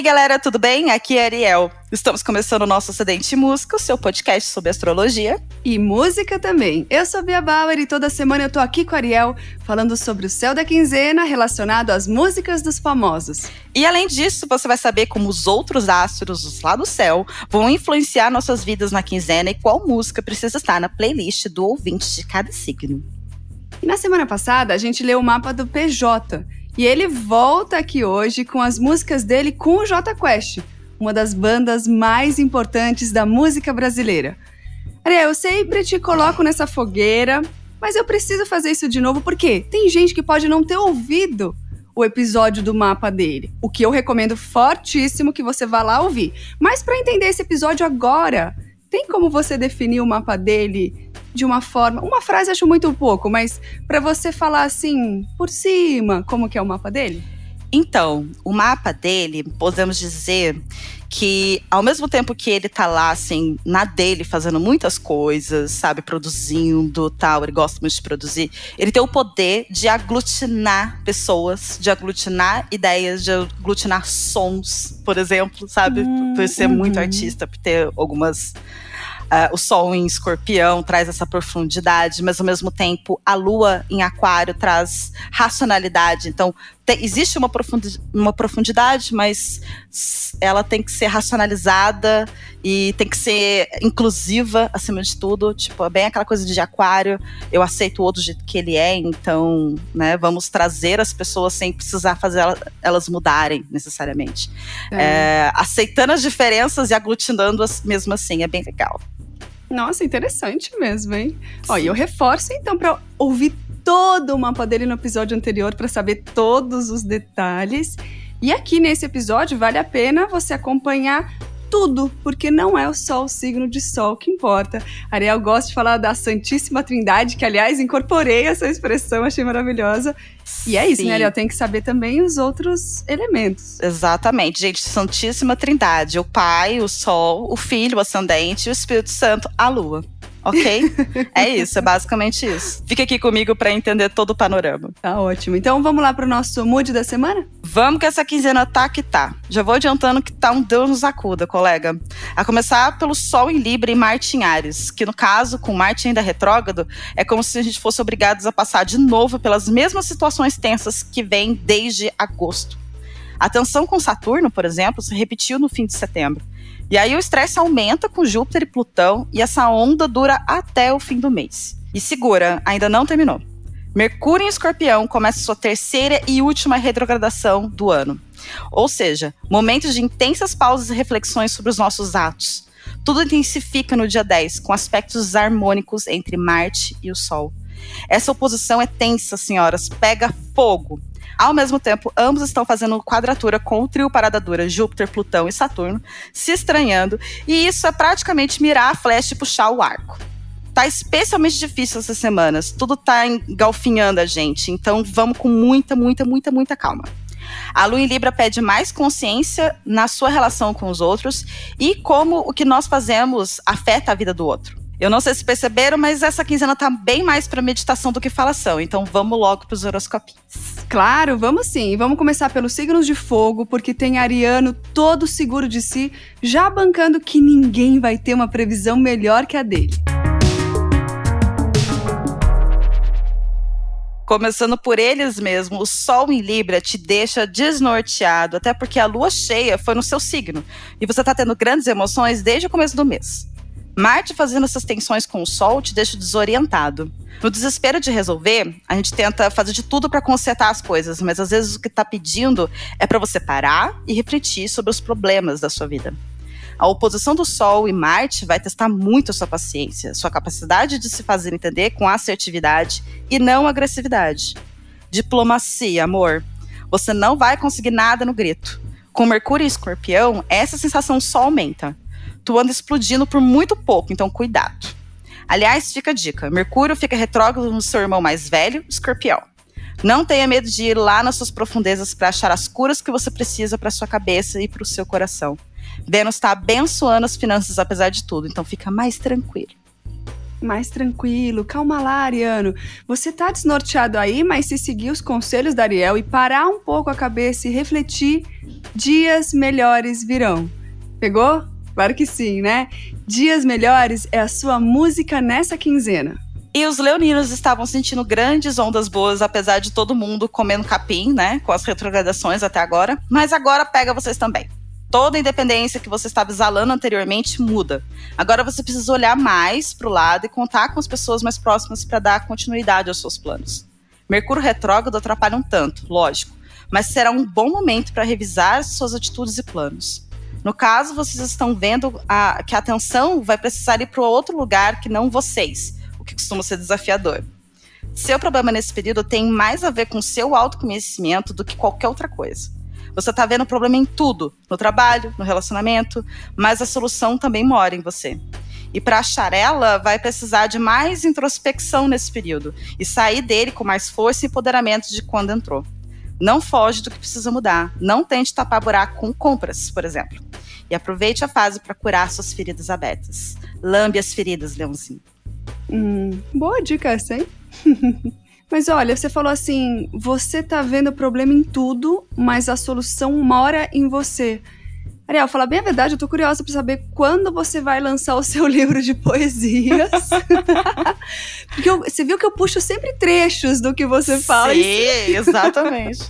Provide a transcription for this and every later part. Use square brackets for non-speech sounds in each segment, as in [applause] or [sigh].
aí, galera, tudo bem? Aqui é Ariel. Estamos começando o nosso Acidente Música, o seu podcast sobre astrologia. E música também. Eu sou Bia Bauer e toda semana eu tô aqui com a Ariel falando sobre o céu da quinzena relacionado às músicas dos famosos. E além disso, você vai saber como os outros astros lá do céu vão influenciar nossas vidas na quinzena e qual música precisa estar na playlist do ouvinte de cada signo. E na semana passada, a gente leu o mapa do PJ e ele volta aqui hoje com as músicas dele com o J Quest, uma das bandas mais importantes da música brasileira. Ariel, eu sempre te coloco nessa fogueira, mas eu preciso fazer isso de novo porque tem gente que pode não ter ouvido o episódio do mapa dele, o que eu recomendo fortíssimo que você vá lá ouvir. Mas para entender esse episódio agora, tem como você definir o mapa dele de uma forma. Uma frase acho muito pouco, mas para você falar assim, por cima, como que é o mapa dele? Então, o mapa dele, podemos dizer que ao mesmo tempo que ele tá lá, assim, na dele, fazendo muitas coisas, sabe, produzindo tal, ele gosta muito de produzir, ele tem o poder de aglutinar pessoas, de aglutinar ideias, de aglutinar sons, por exemplo, sabe? Hum, por ser uhum. muito artista, por ter algumas Uh, o Sol em Escorpião traz essa profundidade, mas ao mesmo tempo a Lua em Aquário traz racionalidade. Então te, existe uma, profundi uma profundidade, mas ela tem que ser racionalizada e tem que ser inclusiva acima de tudo. Tipo, é bem aquela coisa de Aquário. Eu aceito o outro jeito que ele é, então, né, vamos trazer as pessoas sem precisar fazer elas mudarem necessariamente. É. É, aceitando as diferenças e aglutinando-as mesmo assim, é bem legal. Nossa, interessante mesmo, hein? Sim. Ó, e eu reforço então para ouvir todo o mapa dele no episódio anterior para saber todos os detalhes. E aqui nesse episódio vale a pena você acompanhar tudo, porque não é só o signo de sol que importa. Ariel gosta de falar da Santíssima Trindade, que aliás incorporei essa expressão, achei maravilhosa. E é isso, Sim. né, Ariel? Tem que saber também os outros elementos. Exatamente, gente. Santíssima Trindade: o Pai, o Sol, o Filho, o Ascendente o Espírito Santo, a Lua ok? é isso, é basicamente isso. Fica aqui comigo para entender todo o panorama. Tá ótimo. Então vamos lá pro nosso mood da semana? Vamos que essa quinzena tá que tá. Já vou adiantando que tá um Deus nos acuda, colega. A começar pelo Sol em Libra e Marte em Ares, que no caso, com Marte ainda retrógrado, é como se a gente fosse obrigados a passar de novo pelas mesmas situações tensas que vem desde agosto. A tensão com Saturno, por exemplo, se repetiu no fim de setembro. E aí o estresse aumenta com Júpiter e Plutão e essa onda dura até o fim do mês. E segura, ainda não terminou. Mercúrio em Escorpião começa sua terceira e última retrogradação do ano. Ou seja, momentos de intensas pausas e reflexões sobre os nossos atos. Tudo intensifica no dia 10, com aspectos harmônicos entre Marte e o Sol. Essa oposição é tensa, senhoras, pega fogo. Ao mesmo tempo, ambos estão fazendo quadratura com o trio parada dura Júpiter, Plutão e Saturno, se estranhando, e isso é praticamente mirar a flecha e puxar o arco. Tá especialmente difícil essas semanas, tudo tá engalfinhando a gente, então vamos com muita, muita, muita, muita calma. A Lua em Libra pede mais consciência na sua relação com os outros e como o que nós fazemos afeta a vida do outro. Eu não sei se perceberam, mas essa quinzena tá bem mais para meditação do que falação. Então vamos logo para os horoscopinhos. Claro, vamos sim. Vamos começar pelos signos de fogo, porque tem Ariano todo seguro de si, já bancando que ninguém vai ter uma previsão melhor que a dele. Começando por eles mesmo, o Sol em Libra te deixa desnorteado, até porque a lua cheia foi no seu signo. E você tá tendo grandes emoções desde o começo do mês. Marte fazendo essas tensões com o Sol te deixa desorientado. No desespero de resolver, a gente tenta fazer de tudo para consertar as coisas, mas às vezes o que está pedindo é para você parar e refletir sobre os problemas da sua vida. A oposição do Sol e Marte vai testar muito a sua paciência, sua capacidade de se fazer entender com assertividade e não agressividade. Diplomacia, amor. Você não vai conseguir nada no grito. Com Mercúrio e Escorpião, essa sensação só aumenta tu anda explodindo por muito pouco, então cuidado. Aliás, fica a dica: Mercúrio fica retrógrado no seu irmão mais velho, Escorpião. Não tenha medo de ir lá nas suas profundezas para achar as curas que você precisa para sua cabeça e para o seu coração. Vênus está abençoando as finanças apesar de tudo, então fica mais tranquilo. mais tranquilo. Calma lá, Ariano. Você tá desnorteado aí, mas se seguir os conselhos da Ariel e parar um pouco a cabeça e refletir, dias melhores virão. Pegou? Claro que sim, né? Dias melhores é a sua música nessa quinzena. E os leoninos estavam sentindo grandes ondas boas, apesar de todo mundo comendo capim, né? Com as retrogradações até agora. Mas agora pega vocês também. Toda a independência que você estava exalando anteriormente muda. Agora você precisa olhar mais para o lado e contar com as pessoas mais próximas para dar continuidade aos seus planos. Mercúrio retrógrado atrapalha um tanto, lógico, mas será um bom momento para revisar suas atitudes e planos. No caso, vocês estão vendo a, que a atenção vai precisar ir para outro lugar que não vocês que costuma ser desafiador. Seu problema nesse período tem mais a ver com seu autoconhecimento do que qualquer outra coisa. Você está vendo problema em tudo, no trabalho, no relacionamento, mas a solução também mora em você. E para achar ela, vai precisar de mais introspecção nesse período e sair dele com mais força e empoderamento de quando entrou. Não foge do que precisa mudar. Não tente tapar buraco com compras, por exemplo. E aproveite a fase para curar suas feridas abertas. Lambe as feridas, Leãozinho. Hum, boa dica essa, hein? [laughs] mas olha, você falou assim: você tá vendo problema em tudo, mas a solução mora em você. Ariel, falar bem a verdade, eu tô curiosa para saber quando você vai lançar o seu [laughs] livro de poesias. [laughs] Porque eu, você viu que eu puxo sempre trechos do que você fala. Sim, exatamente.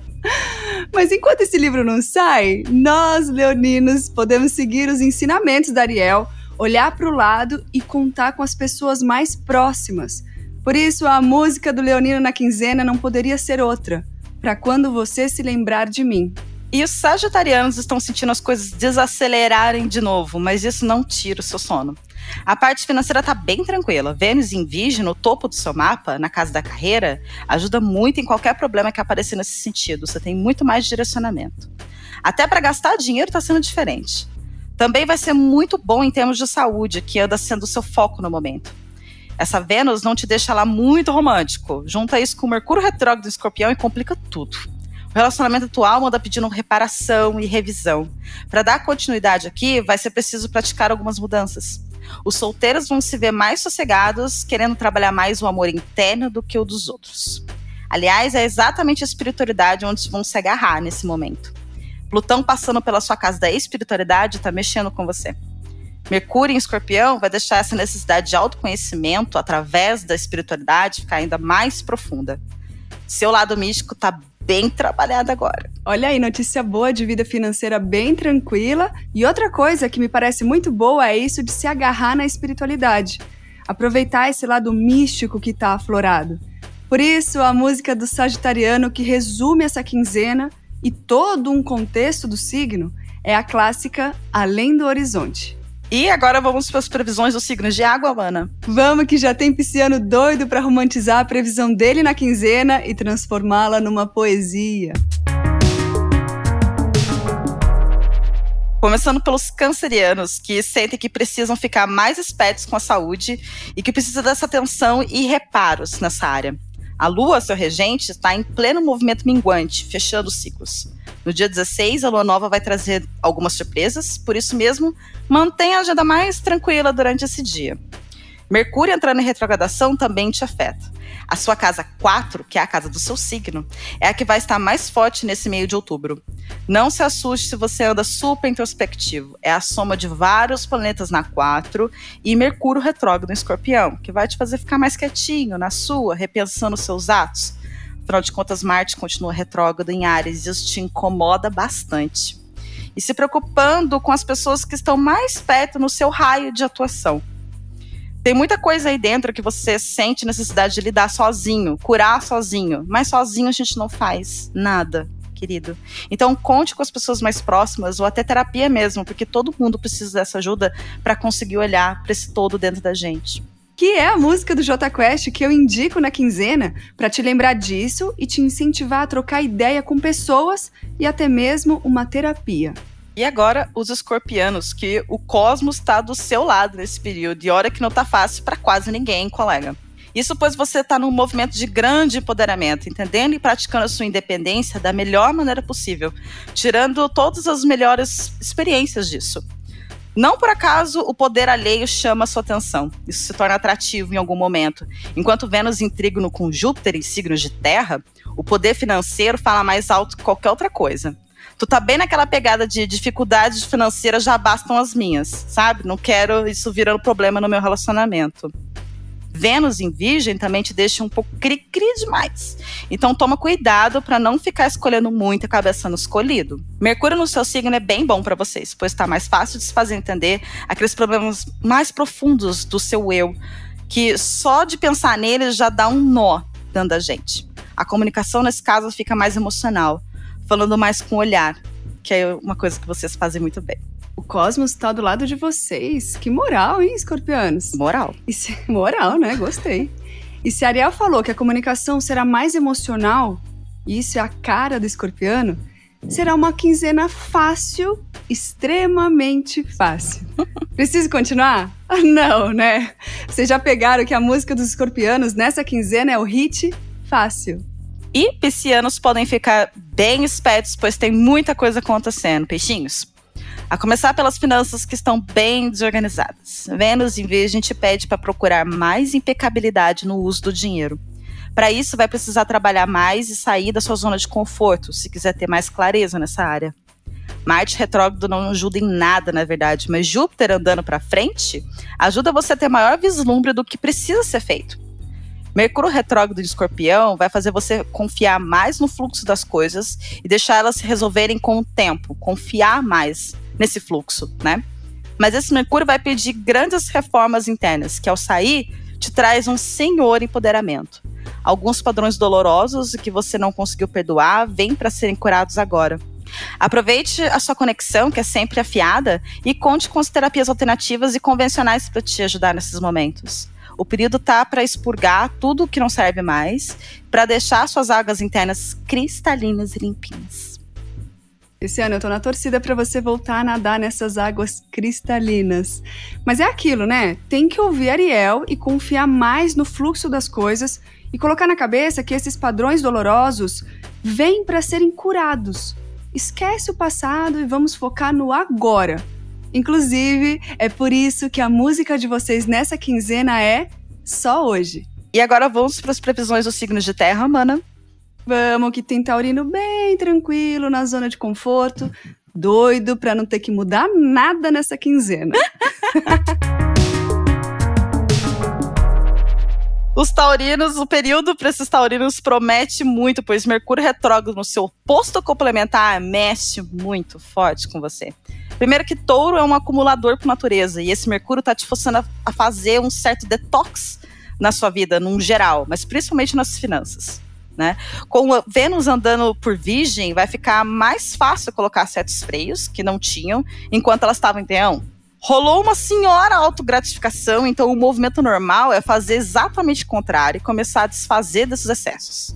[laughs] Mas enquanto esse livro não sai, nós, leoninos, podemos seguir os ensinamentos da Ariel olhar para o lado e contar com as pessoas mais próximas. Por isso, a música do Leonino na quinzena não poderia ser outra. Para quando você se lembrar de mim. E os sagitarianos estão sentindo as coisas desacelerarem de novo, mas isso não tira o seu sono. A parte financeira está bem tranquila. Vênus em Virgem, no topo do seu mapa, na casa da carreira, ajuda muito em qualquer problema que aparecer nesse sentido. Você tem muito mais direcionamento. Até para gastar dinheiro está sendo diferente. Também vai ser muito bom em termos de saúde, que anda sendo o seu foco no momento. Essa Vênus não te deixa lá muito romântico. Junta isso com o Mercúrio retrógrado em Escorpião e complica tudo. O relacionamento atual anda pedindo reparação e revisão. Para dar continuidade aqui, vai ser preciso praticar algumas mudanças. Os solteiros vão se ver mais sossegados, querendo trabalhar mais o amor interno do que o dos outros. Aliás, é exatamente a espiritualidade onde vão se agarrar nesse momento. Plutão passando pela sua casa da espiritualidade está mexendo com você. Mercúrio em escorpião vai deixar essa necessidade de autoconhecimento através da espiritualidade ficar ainda mais profunda. Seu lado místico está bem trabalhado agora. Olha aí, notícia boa de vida financeira bem tranquila. E outra coisa que me parece muito boa é isso de se agarrar na espiritualidade. Aproveitar esse lado místico que está aflorado. Por isso, a música do Sagitariano que resume essa quinzena e todo um contexto do signo é a clássica Além do Horizonte. E agora vamos para as previsões dos signos de água, Ana. Vamos que já tem pisciano doido para romantizar a previsão dele na quinzena e transformá-la numa poesia. Começando pelos cancerianos, que sentem que precisam ficar mais espertos com a saúde e que precisam dessa atenção e reparos nessa área. A Lua, seu regente, está em pleno movimento minguante, fechando os ciclos. No dia 16, a Lua Nova vai trazer algumas surpresas, por isso mesmo, mantenha a agenda mais tranquila durante esse dia. Mercúrio entrando em retrogradação também te afeta. A sua casa 4, que é a casa do seu signo, é a que vai estar mais forte nesse meio de outubro. Não se assuste se você anda super introspectivo. É a soma de vários planetas na 4 e Mercúrio retrógrado em escorpião, que vai te fazer ficar mais quietinho na sua, repensando seus atos. Afinal de contas, Marte continua retrógrado em Ares e isso te incomoda bastante. E se preocupando com as pessoas que estão mais perto no seu raio de atuação. Tem muita coisa aí dentro que você sente necessidade de lidar sozinho, curar sozinho, mas sozinho a gente não faz nada, querido. Então conte com as pessoas mais próximas ou até terapia mesmo, porque todo mundo precisa dessa ajuda para conseguir olhar para esse todo dentro da gente que é a música do J Quest que eu indico na quinzena para te lembrar disso e te incentivar a trocar ideia com pessoas e até mesmo uma terapia. E agora, os escorpianos, que o cosmos está do seu lado nesse período, e hora que não tá fácil para quase ninguém, colega. Isso pois você está num movimento de grande empoderamento, entendendo e praticando a sua independência da melhor maneira possível, tirando todas as melhores experiências disso. Não por acaso o poder alheio chama sua atenção. Isso se torna atrativo em algum momento. Enquanto Vênus em trígono com Júpiter em signos de terra, o poder financeiro fala mais alto que qualquer outra coisa. Tu tá bem naquela pegada de dificuldades financeiras já bastam as minhas, sabe? Não quero isso virando problema no meu relacionamento. Vênus em Virgem também te deixa um pouco cri-cri demais. Então toma cuidado para não ficar escolhendo muito a cabeça no escolhido. Mercúrio no seu signo é bem bom para vocês, pois está mais fácil de se fazer entender aqueles problemas mais profundos do seu eu, que só de pensar neles já dá um nó dentro da gente. A comunicação nesse caso fica mais emocional, falando mais com o olhar, que é uma coisa que vocês fazem muito bem. O cosmos está do lado de vocês. Que moral, hein, escorpianos? Moral. Se... [laughs] Moral, né? Gostei. E se Ariel falou que a comunicação será mais emocional, e isso é a cara do escorpiano, será uma quinzena fácil, extremamente fácil. [laughs] Preciso continuar? Não, né? Vocês já pegaram que a música dos escorpianos nessa quinzena é o hit fácil. E piscianos podem ficar bem espertos, pois tem muita coisa acontecendo, peixinhos. A começar pelas finanças que estão bem desorganizadas. Vênus em Virgem te pede para procurar mais impecabilidade no uso do dinheiro. Para isso, vai precisar trabalhar mais e sair da sua zona de conforto, se quiser ter mais clareza nessa área. Marte retrógrado não ajuda em nada, na verdade, mas Júpiter andando para frente ajuda você a ter maior vislumbre do que precisa ser feito. Mercúrio retrógrado de escorpião vai fazer você confiar mais no fluxo das coisas e deixar elas se resolverem com o tempo, confiar mais nesse fluxo, né? Mas esse Mercúrio vai pedir grandes reformas internas, que ao sair te traz um senhor empoderamento. Alguns padrões dolorosos que você não conseguiu perdoar vêm para serem curados agora. Aproveite a sua conexão, que é sempre afiada, e conte com as terapias alternativas e convencionais para te ajudar nesses momentos. O período tá para expurgar tudo que não serve mais, para deixar suas águas internas cristalinas e limpinhas. Esse ano eu tô na torcida para você voltar a nadar nessas águas cristalinas. Mas é aquilo, né? Tem que ouvir Ariel e confiar mais no fluxo das coisas e colocar na cabeça que esses padrões dolorosos vêm para serem curados. Esquece o passado e vamos focar no agora. Inclusive, é por isso que a música de vocês nessa quinzena é Só Hoje. E agora vamos para as previsões dos signos de terra, mana. Vamos, que tem taurino bem tranquilo, na zona de conforto, doido para não ter que mudar nada nessa quinzena. [laughs] Os taurinos, o período para esses taurinos promete muito, pois Mercúrio retrógrado no seu posto complementar mexe muito forte com você. Primeiro que touro é um acumulador por natureza, e esse Mercúrio tá te forçando a fazer um certo detox na sua vida, num geral, mas principalmente nas finanças. Né? Com Vênus andando por Virgem, vai ficar mais fácil colocar certos freios que não tinham enquanto elas estavam em Leão. Rolou uma senhora autogratificação, então o movimento normal é fazer exatamente o contrário e começar a desfazer desses excessos.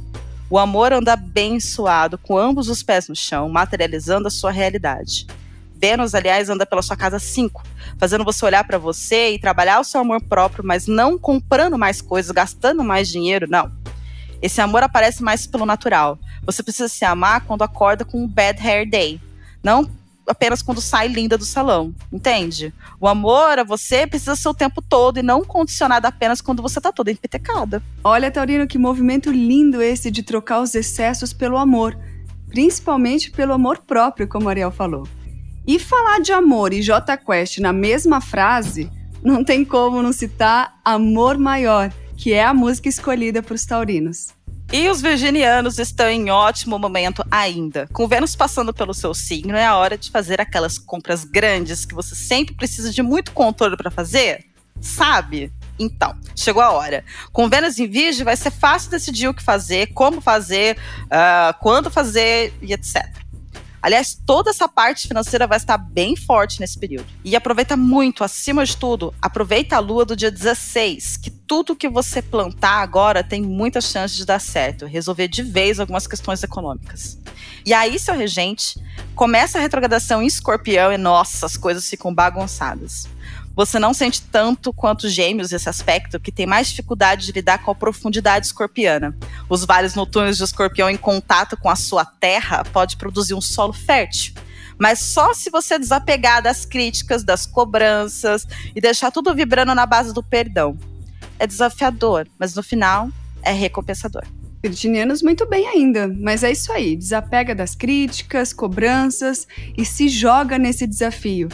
O amor anda bem suado, com ambos os pés no chão, materializando a sua realidade. Vênus, aliás, anda pela sua casa 5, fazendo você olhar para você e trabalhar o seu amor próprio, mas não comprando mais coisas, gastando mais dinheiro, não. Esse amor aparece mais pelo natural. Você precisa se amar quando acorda com um bad hair day, não apenas quando sai linda do salão, entende? O amor a você precisa ser o tempo todo e não condicionado apenas quando você tá toda empetecada. Olha, Taurino, que movimento lindo esse de trocar os excessos pelo amor, principalmente pelo amor próprio, como Ariel falou. E falar de amor e J Quest na mesma frase, não tem como não citar Amor Maior, que é a música escolhida para os taurinos. E os virginianos estão em ótimo momento ainda. Com Vênus passando pelo seu signo, é a hora de fazer aquelas compras grandes que você sempre precisa de muito controle para fazer, sabe? Então, chegou a hora. Com Vênus em Virgem, vai ser fácil decidir o que fazer, como fazer, uh, quando fazer e etc. Aliás, toda essa parte financeira vai estar bem forte nesse período. E aproveita muito, acima de tudo, aproveita a lua do dia 16, que tudo que você plantar agora tem muita chance de dar certo, resolver de vez algumas questões econômicas. E aí, seu regente, começa a retrogradação em escorpião e, nossa, as coisas ficam bagunçadas você não sente tanto quanto gêmeos esse aspecto, que tem mais dificuldade de lidar com a profundidade escorpiana. Os vales noturnos de escorpião em contato com a sua terra pode produzir um solo fértil. Mas só se você desapegar das críticas, das cobranças e deixar tudo vibrando na base do perdão. É desafiador, mas no final é recompensador. Virginianos muito bem ainda, mas é isso aí, desapega das críticas, cobranças e se joga nesse desafio.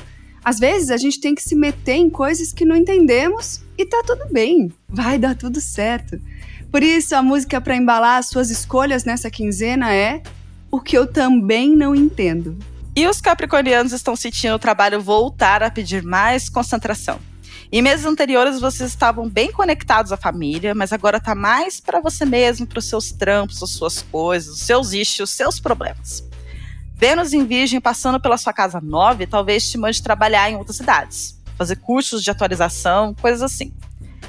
Às vezes a gente tem que se meter em coisas que não entendemos e tá tudo bem, vai dar tudo certo. Por isso a música para embalar as suas escolhas nessa quinzena é O que eu também não entendo. E os capricornianos estão sentindo o trabalho voltar a pedir mais concentração. Em meses anteriores vocês estavam bem conectados à família, mas agora tá mais para você mesmo, para os seus trampos, as suas coisas, os seus issues, os seus problemas. Vênus em Virgem passando pela sua casa 9 talvez te mande trabalhar em outras cidades, fazer cursos de atualização, coisas assim.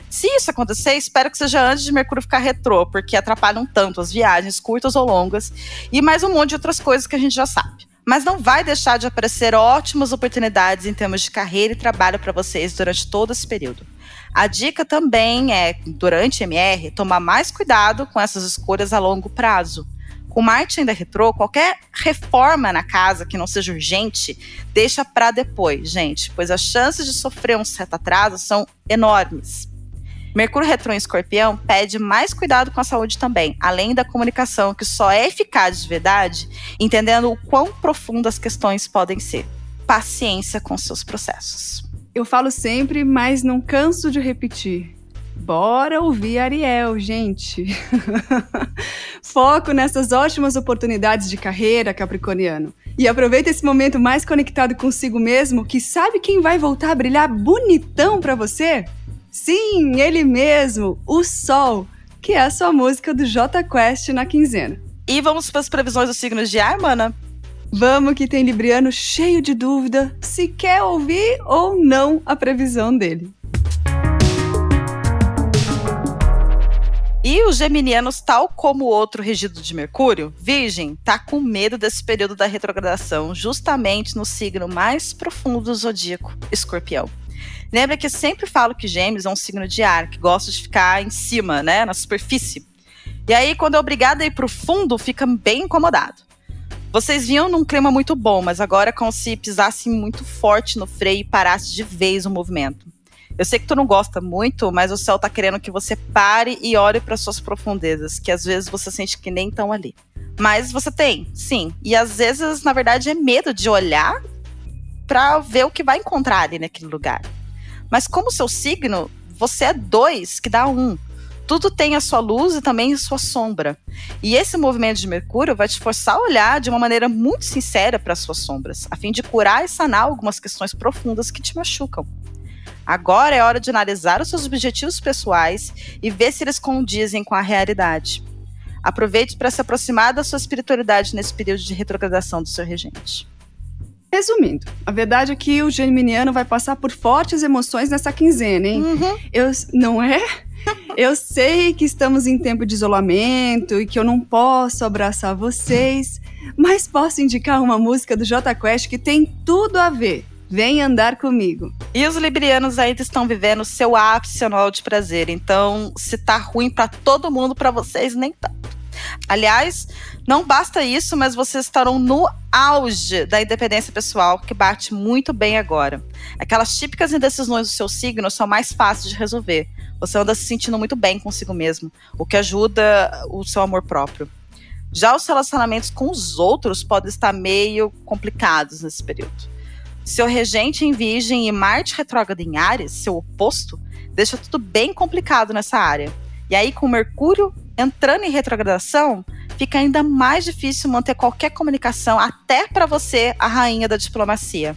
Se isso acontecer, espero que seja antes de Mercúrio ficar retrô, porque atrapalham tanto as viagens curtas ou longas e mais um monte de outras coisas que a gente já sabe mas não vai deixar de aparecer ótimas oportunidades em termos de carreira e trabalho para vocês durante todo esse período. A dica também é, durante MR, tomar mais cuidado com essas escolhas a longo prazo. Com Marte ainda retrô, qualquer reforma na casa que não seja urgente, deixa para depois, gente, pois as chances de sofrer um certo atraso são enormes. Mercúrio retrô em escorpião pede mais cuidado com a saúde também, além da comunicação, que só é eficaz de verdade entendendo o quão profundas as questões podem ser. Paciência com seus processos. Eu falo sempre, mas não canso de repetir. Bora ouvir Ariel, gente. [laughs] Foco nessas ótimas oportunidades de carreira, Capricorniano. E aproveita esse momento mais conectado consigo mesmo, que sabe quem vai voltar a brilhar bonitão para você? Sim, ele mesmo, o Sol, que é a sua música do J Quest na quinzena. E vamos para as previsões dos signos de ar, mana? Vamos que tem Libriano cheio de dúvida se quer ouvir ou não a previsão dele. E os geminianos, tal como o outro regido de Mercúrio, Virgem, tá com medo desse período da retrogradação, justamente no signo mais profundo do zodíaco, Escorpião. Lembra que eu sempre falo que Gêmeos é um signo de ar, que gosta de ficar em cima, né, na superfície. E aí, quando é obrigado a ir pro fundo, fica bem incomodado. Vocês vinham num clima muito bom, mas agora é como se pisasse muito forte no freio e parasse de vez o movimento. Eu sei que tu não gosta muito, mas o céu tá querendo que você pare e olhe para suas profundezas, que às vezes você sente que nem estão ali. Mas você tem, sim. E às vezes, na verdade, é medo de olhar para ver o que vai encontrar ali naquele lugar. Mas como seu signo, você é dois, que dá um. Tudo tem a sua luz e também a sua sombra. E esse movimento de Mercúrio vai te forçar a olhar de uma maneira muito sincera para as suas sombras, a fim de curar e sanar algumas questões profundas que te machucam. Agora é hora de analisar os seus objetivos pessoais e ver se eles condizem com a realidade. Aproveite para se aproximar da sua espiritualidade nesse período de retrogradação do seu regente. Resumindo, a verdade é que o geminiano vai passar por fortes emoções nessa quinzena, hein? Uhum. Eu, não é? Eu sei que estamos em tempo de isolamento e que eu não posso abraçar vocês, mas posso indicar uma música do J Quest que tem tudo a ver. Vem andar comigo. E os librianos ainda estão vivendo seu ápice anual de prazer, então se tá ruim para todo mundo, para vocês nem tanto. Aliás, não basta isso, mas vocês estarão no auge da independência pessoal, que bate muito bem agora. Aquelas típicas indecisões do seu signo são mais fáceis de resolver. Você anda se sentindo muito bem consigo mesmo, o que ajuda o seu amor próprio. Já os relacionamentos com os outros podem estar meio complicados nesse período. Seu regente em Virgem e Marte retrógrado em Ares, seu oposto, deixa tudo bem complicado nessa área. E aí, com Mercúrio entrando em retrogradação, fica ainda mais difícil manter qualquer comunicação, até para você, a rainha da diplomacia.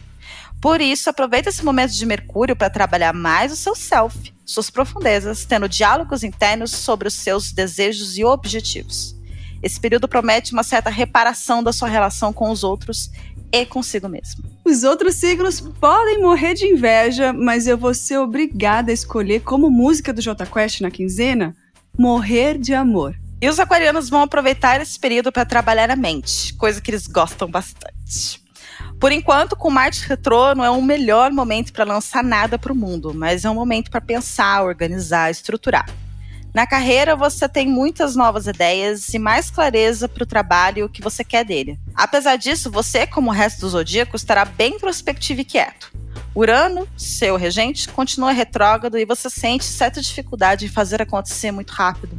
Por isso, aproveita esse momento de Mercúrio para trabalhar mais o seu self, suas profundezas, tendo diálogos internos sobre os seus desejos e objetivos. Esse período promete uma certa reparação da sua relação com os outros e consigo mesmo. Os outros signos podem morrer de inveja, mas eu vou ser obrigada a escolher como música do J Quest na quinzena Morrer de Amor. E os aquarianos vão aproveitar esse período para trabalhar a mente, coisa que eles gostam bastante. Por enquanto, com Marte retrô, não é o melhor momento para lançar nada para o mundo, mas é um momento para pensar, organizar, estruturar. Na carreira, você tem muitas novas ideias e mais clareza para o trabalho que você quer dele. Apesar disso, você, como o resto do zodíaco, estará bem prospectivo e quieto. Urano, seu regente, continua retrógrado e você sente certa dificuldade em fazer acontecer muito rápido.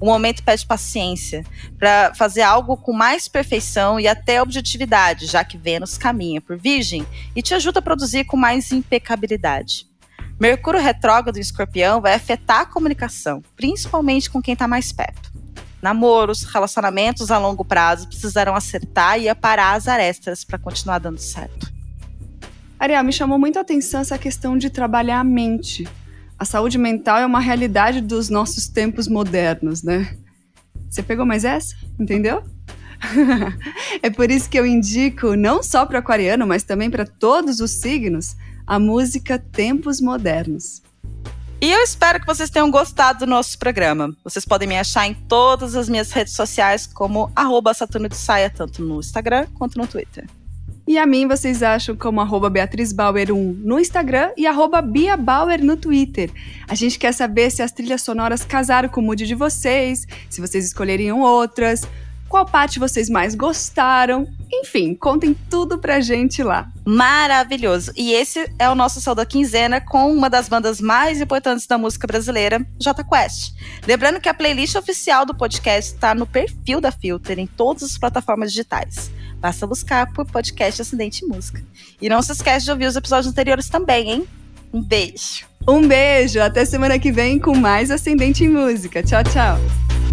O momento pede paciência para fazer algo com mais perfeição e até objetividade, já que Vênus caminha por Virgem e te ajuda a produzir com mais impecabilidade. Mercúrio retrógrado em escorpião vai afetar a comunicação, principalmente com quem está mais perto. Namoros, relacionamentos a longo prazo precisarão acertar e aparar as arestas para continuar dando certo. Ariel, me chamou muito a atenção essa questão de trabalhar a mente. A saúde mental é uma realidade dos nossos tempos modernos, né? Você pegou mais essa? Entendeu? [laughs] é por isso que eu indico, não só para aquariano, mas também para todos os signos, a música Tempos Modernos. E eu espero que vocês tenham gostado do nosso programa. Vocês podem me achar em todas as minhas redes sociais como arroba Saturno de Saia, tanto no Instagram quanto no Twitter. E a mim vocês acham como arroba Beatriz Bauer 1 no Instagram e arroba Bia Bauer no Twitter. A gente quer saber se as trilhas sonoras casaram com o mood de vocês, se vocês escolheriam outras, qual parte vocês mais gostaram. Enfim, contem tudo pra gente lá. Maravilhoso! E esse é o nosso Céu da Quinzena com uma das bandas mais importantes da música brasileira, J Quest. Lembrando que a playlist oficial do podcast está no perfil da Filter em todas as plataformas digitais. Basta buscar por podcast Acidente Música. E não se esquece de ouvir os episódios anteriores também, hein? Um beijo! Um beijo! Até semana que vem com mais Ascendente em Música. Tchau, tchau!